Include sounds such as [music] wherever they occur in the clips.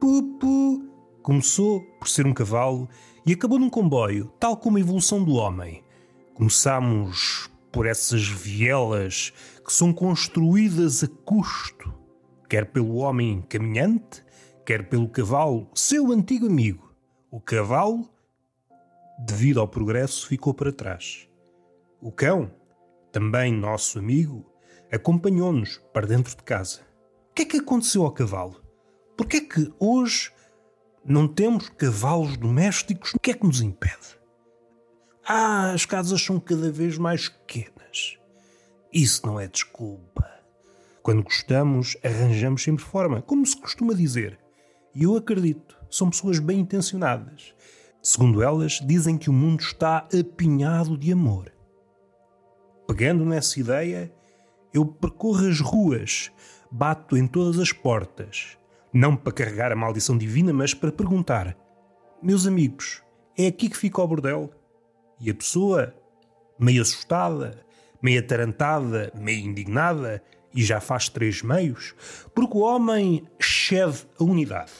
Pupu começou por ser um cavalo e acabou num comboio, tal como a evolução do homem. Começamos por essas vielas que são construídas a custo, quer pelo homem caminhante, quer pelo cavalo, seu antigo amigo. O cavalo, devido ao progresso, ficou para trás. O cão, também nosso amigo, acompanhou-nos para dentro de casa. O que é que aconteceu ao cavalo? Por que é que hoje não temos cavalos domésticos? O que é que nos impede? Ah, as casas são cada vez mais pequenas. Isso não é desculpa. Quando gostamos, arranjamos sempre forma, como se costuma dizer. E eu acredito, são pessoas bem intencionadas. Segundo elas, dizem que o mundo está apinhado de amor. Pegando nessa ideia, eu percorro as ruas, bato em todas as portas, não para carregar a maldição divina, mas para perguntar: Meus amigos, é aqui que fica o bordel? E a pessoa, meio assustada, meio atarantada, meio indignada, e já faz três meios, porque o homem excede a unidade.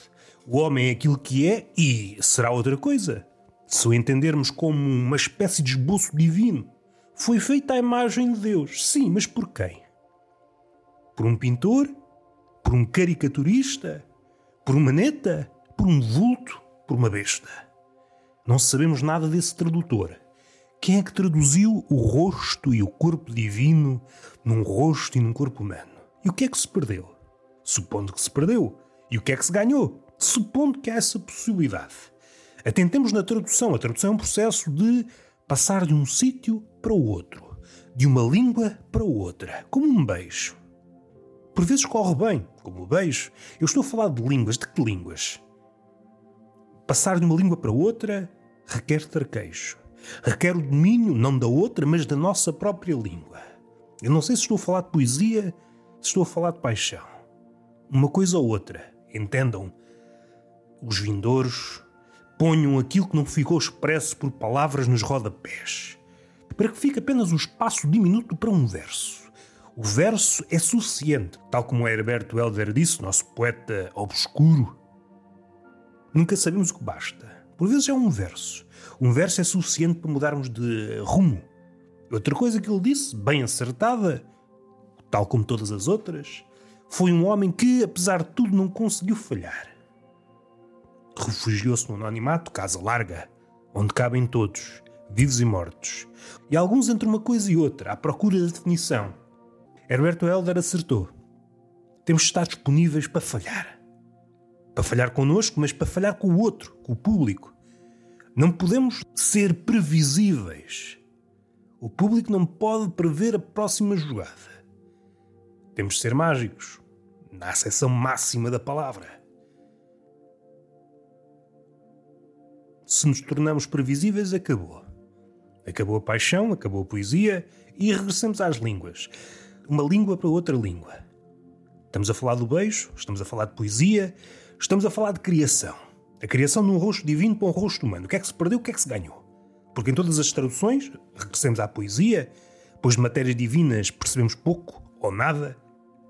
O homem é aquilo que é e será outra coisa. Se o entendermos como uma espécie de esboço divino, foi feita à imagem de Deus. Sim, mas por quem? Por um pintor? Por um caricaturista? Por uma neta? Por um vulto? Por uma besta? Não sabemos nada desse tradutor. Quem é que traduziu o rosto e o corpo divino num rosto e num corpo humano? E o que é que se perdeu? Supondo que se perdeu. E o que é que se ganhou? Supondo que há essa possibilidade. Atentemos na tradução. A tradução é um processo de passar de um sítio para o outro, de uma língua para outra, como um beijo. Por vezes corre bem, como o beijo. Eu estou a falar de línguas. De que línguas? Passar de uma língua para outra requer traquejo requer o domínio não da outra, mas da nossa própria língua. Eu não sei se estou a falar de poesia, se estou a falar de paixão. Uma coisa ou outra, entendam. Os vindouros ponham aquilo que não ficou expresso por palavras nos rodapés, para que fique apenas um espaço diminuto para um verso. O verso é suficiente, tal como Herberto Helder disse, nosso poeta obscuro. Nunca sabemos o que basta. Por vezes é um verso. Um verso é suficiente para mudarmos de rumo. Outra coisa que ele disse, bem acertada, tal como todas as outras, foi um homem que, apesar de tudo, não conseguiu falhar. Refugiou-se no anonimato, casa larga, onde cabem todos, vivos e mortos, e alguns entre uma coisa e outra, à procura da definição. Herberto Helder acertou. Temos de estar disponíveis para falhar para falhar connosco, mas para falhar com o outro, com o público. Não podemos ser previsíveis. O público não pode prever a próxima jogada. Temos de ser mágicos, na acessão máxima da palavra. Se nos tornamos previsíveis, acabou. Acabou a paixão, acabou a poesia e regressamos às línguas. Uma língua para outra língua. Estamos a falar do beijo, estamos a falar de poesia, Estamos a falar de criação. A criação de um rosto divino para um rosto humano. O que é que se perdeu, o que é que se ganhou? Porque em todas as traduções, regressemos à poesia, pois de matérias divinas percebemos pouco ou nada,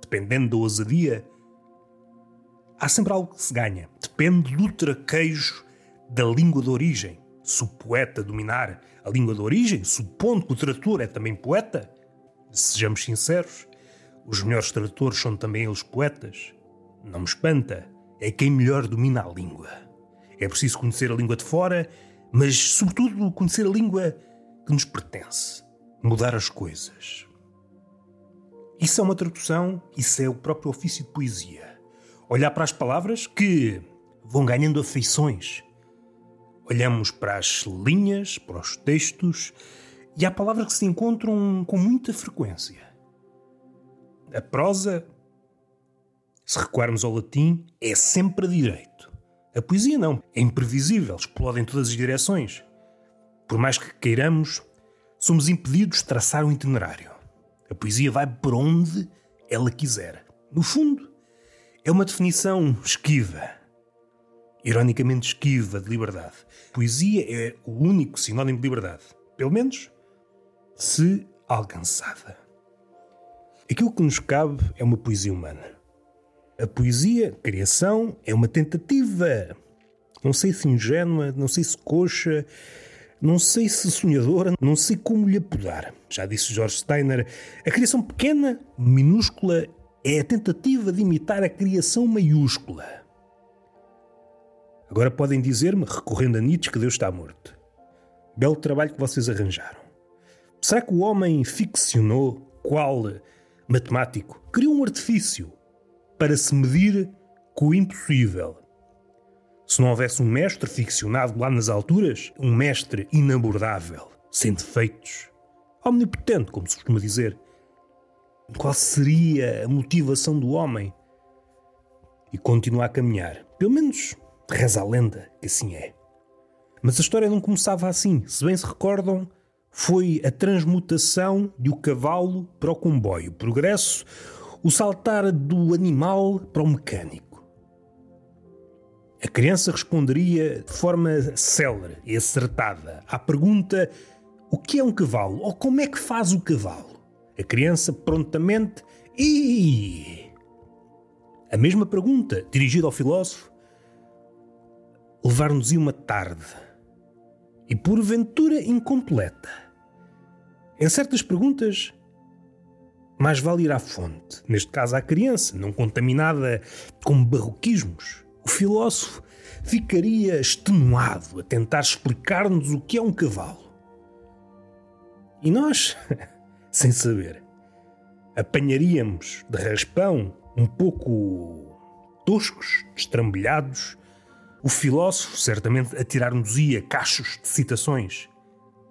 dependendo da ousadia. Há sempre algo que se ganha. Depende do traquejo da língua de origem. Se o poeta dominar a língua de origem, supondo que o tradutor é também poeta, sejamos sinceros, os melhores tradutores são também eles poetas. Não me espanta é quem melhor domina a língua. É preciso conhecer a língua de fora, mas, sobretudo, conhecer a língua que nos pertence. Mudar as coisas. Isso é uma tradução, isso é o próprio ofício de poesia. Olhar para as palavras que vão ganhando afeições. Olhamos para as linhas, para os textos, e há palavras que se encontram com muita frequência. A prosa se recuarmos ao latim, é sempre a direito. A poesia não, é imprevisível, explode em todas as direções. Por mais que queiramos, somos impedidos de traçar um itinerário. A poesia vai por onde ela quiser. No fundo, é uma definição esquiva, ironicamente esquiva de liberdade. Poesia é o único sinónimo de liberdade, pelo menos se alcançada. Aquilo que nos cabe é uma poesia humana A poesia, a criação, é uma tentativa. Não sei se ingênua, não sei se coxa, não sei se sonhadora, não sei como lhe apodar. Já disse George Steiner, a criação pequena, minúscula, é a tentativa de imitar a criação maiúscula. Agora podem dizer-me, recorrendo a Nietzsche, que Deus está morto. Belo trabalho que vocês arranjaram. Será que o homem ficcionou, qual matemático, criou um artifício para se medir com o impossível? Se não houvesse um mestre ficcionado lá nas alturas, um mestre inabordável, sem defeitos, omnipotente, como se costuma dizer, qual seria a motivação do homem? E continua a caminhar. Pelo menos reza a lenda que assim é. Mas a história não começava assim. Se bem se recordam, foi a transmutação de o cavalo para o comboio. Progresso, o saltar do animal para o mecânico. A criança responderia de forma célere e acertada à pergunta: o que é um cavalo? Ou como é que faz o cavalo? A criança prontamente e a mesma pergunta dirigida ao filósofo levar-nos uma tarde e porventura incompleta. Em certas perguntas, mais vale ir à fonte, neste caso à criança, não contaminada com barroquismos. O filósofo ficaria extenuado a tentar explicar-nos o que é um cavalo. E nós, [laughs] sem saber, apanharíamos de raspão, um pouco toscos, destrambelhados, o filósofo certamente a tirar-nos-ia cachos de citações.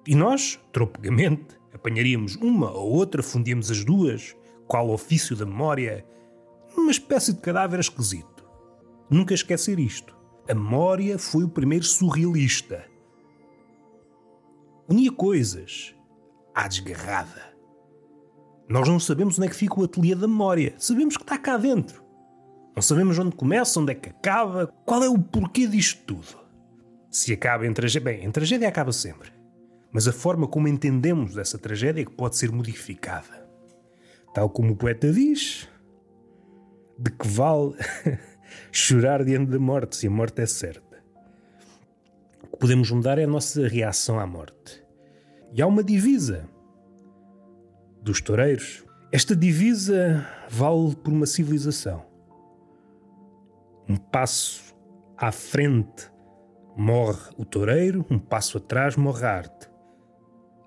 E nós, tropegamente, apanharíamos uma ou outra, fundíamos as duas, qual ofício da memória, uma espécie de cadáver esquisito. Nunca esquecer isto. A memória foi o primeiro surrealista. Unia coisas à desgarrada. Nós não sabemos onde é que fica o ateliê da memória. Sabemos que está cá dentro. Não sabemos onde começa, onde é que acaba, qual é o porquê disto tudo. Se acaba em tragédia. Bem, em tragédia acaba sempre. Mas a forma como entendemos essa tragédia é que pode ser modificada. Tal como o poeta diz, de que vale [laughs] chorar diante da morte, se a morte é certa. O que podemos mudar é a nossa reação à morte. E há uma divisa dos toureiros. Esta divisa vale por uma civilização um passo à frente morre o toureiro, um passo atrás morre a arte.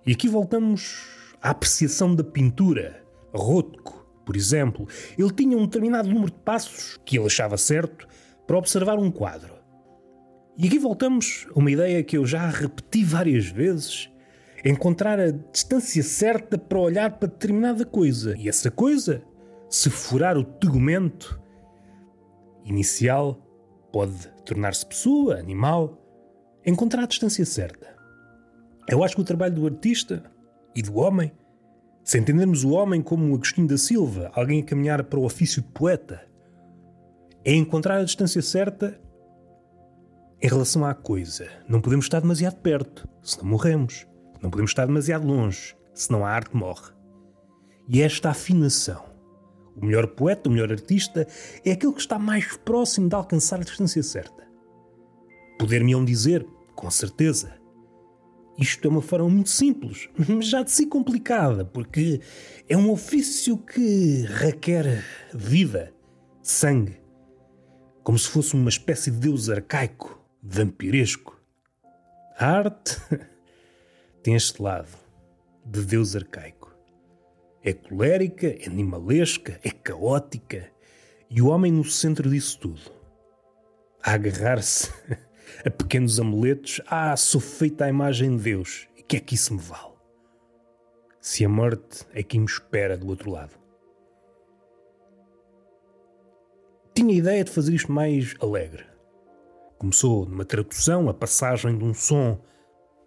E aqui voltamos à apreciação da pintura. Rothko, por exemplo, ele tinha um determinado número de passos que ele achava certo para observar um quadro. E aqui voltamos a uma ideia que eu já repeti várias vezes: encontrar a distância certa para olhar para determinada coisa. E essa coisa, se furar o tegumento, inicial pode tornar-se pessoa, animal, encontrar a distância certa. Eu acho que o trabalho do artista e do homem, se entendermos o homem como Agostinho da Silva, alguém a caminhar para o ofício de poeta, é encontrar a distância certa em relação à coisa. Não podemos estar demasiado perto, senão morremos. Não podemos estar demasiado longe, senão a arte morre. E esta afinação o melhor poeta, o melhor artista, é aquele que está mais próximo de alcançar a distância certa. Poder-me-ão dizer, com certeza, isto é uma forma muito simples, mas já de si complicada, porque é um ofício que requer vida, sangue, como se fosse uma espécie de deus arcaico, vampiresco. A arte [laughs] tem este lado de deus arcaico. É colérica, é animalesca, é caótica e o homem no centro disso tudo. A agarrar-se [laughs] a pequenos amuletos, ah, sou feita à imagem de Deus, e que é que isso me vale? Se a morte é quem me espera do outro lado. Tinha a ideia de fazer isto mais alegre. Começou numa tradução a passagem de um som,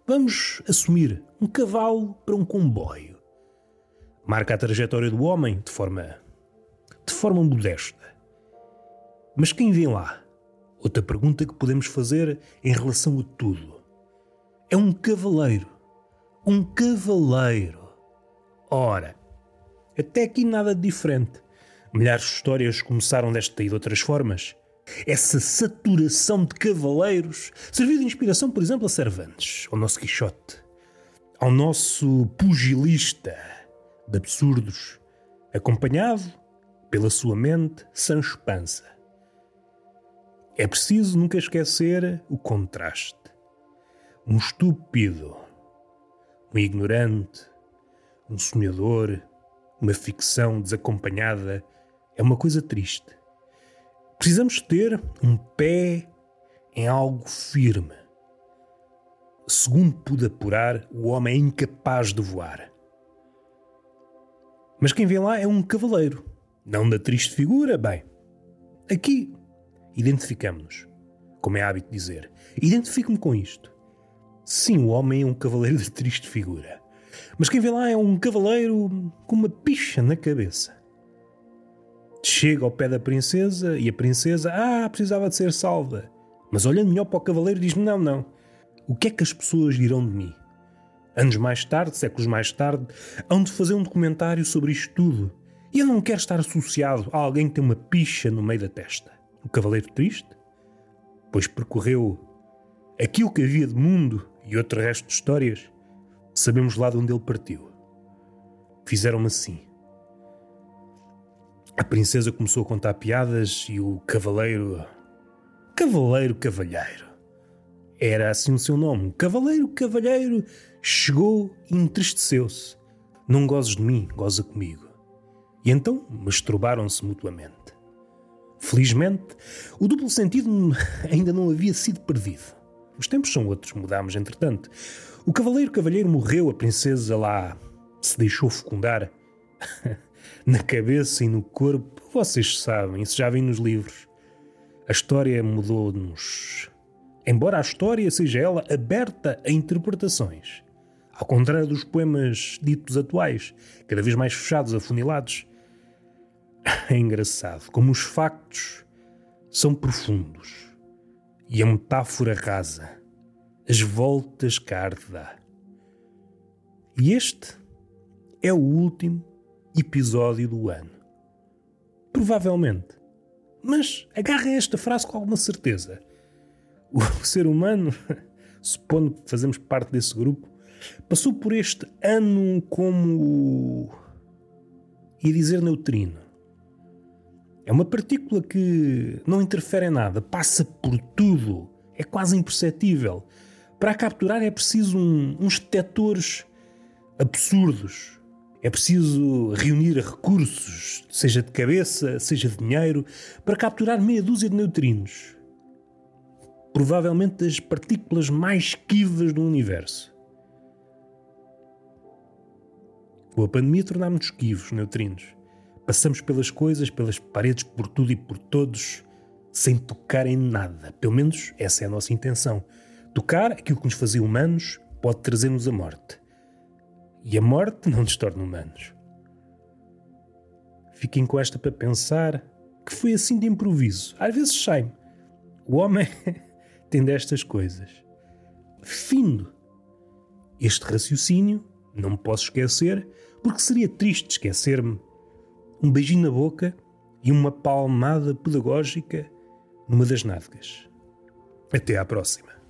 vamos assumir, um cavalo para um comboio marca a trajetória do homem de forma de forma modesta. Mas quem vem lá? Outra pergunta que podemos fazer em relação a tudo. É um cavaleiro. Um cavaleiro. Ora, até aqui nada de diferente. Milhares de histórias começaram desta e de outras formas. Essa saturação de cavaleiros serviu de inspiração, por exemplo, a Cervantes, ao nosso Quixote, ao nosso pugilista de absurdos, acompanhado pela sua mente Sancho Panza. É preciso nunca esquecer o contraste. Um estúpido, um ignorante, um sonhador, uma ficção desacompanhada é uma coisa triste. Precisamos ter um pé em algo firme. Segundo pude apurar, o homem é incapaz de voar. Mas quem vem lá é um cavaleiro, não da triste figura, bem. Aqui identificamos-nos, como é hábito dizer. Identifico-me com isto. Sim, o homem é um cavaleiro de triste figura. Mas quem vê lá é um cavaleiro com uma picha na cabeça. Chega ao pé da princesa e a princesa, ah, precisava de ser salva. Mas olhando melhor para o cavaleiro, diz: Não, não. O que é que as pessoas dirão de mim? Anos mais tarde, séculos mais tarde, hão de fazer um documentário sobre isto tudo. E eu não quero estar associado a alguém que tem uma picha no meio da testa. O cavaleiro triste? Pois percorreu aquilo que havia de mundo e outro resto de histórias Sabemos lá de onde ele partiu. Fizeram-me assim. A princesa começou a contar piadas e o cavaleiro. Cavaleiro Cavalheiro. Era assim o seu nome. Cavaleiro Cavalheiro chegou e entristeceu-se. Não gozes de mim, goza comigo. E então masturbaram-se mutuamente. Felizmente, o duplo sentido [laughs] ainda não havia sido perdido. Os tempos são outros, mudámos entretanto. O cavaleiro cavalheiro morreu, a princesa lá se deixou fecundar. [laughs] Na cabeça e no corpo, vocês sabem, isso já vem nos livros. A história mudou-nos. Embora a história seja ela aberta a interpretações. Ao contrário dos poemas ditos atuais, cada vez mais fechados, afunilados. [laughs] É engraçado como os factos são profundos e a metáfora rasa as voltas que a arte dá. E este é o último episódio do ano. Provavelmente. Mas agarra esta frase com alguma certeza. O [laughs] ser humano, [laughs] supondo que fazemos parte desse grupo, passou por este ano como. ia dizer neutrino. É uma partícula que não interfere em nada, passa por tudo, é quase imperceptível. Para a capturar é preciso um, uns detectores absurdos. É preciso reunir recursos, seja de cabeça, seja de dinheiro, para capturar meia dúzia de neutrinos. Provavelmente as partículas mais esquivas do universo. Com a pandemia tornámos-nos esquivos, neutrinos. Passamos pelas coisas, pelas paredes, por tudo e por todos, sem tocar em nada. Pelo menos essa é a nossa intenção. Tocar aquilo que nos fazia humanos pode trazer-nos a morte. E a morte não nos torna humanos. Fiquem com esta para pensar que foi assim de improviso. Às vezes sai-me. O homem [laughs] tem destas coisas. Findo este raciocínio, não me posso esquecer, porque seria triste esquecer-me. Um beijinho na boca e uma palmada pedagógica numa das nádegas. Até à próxima.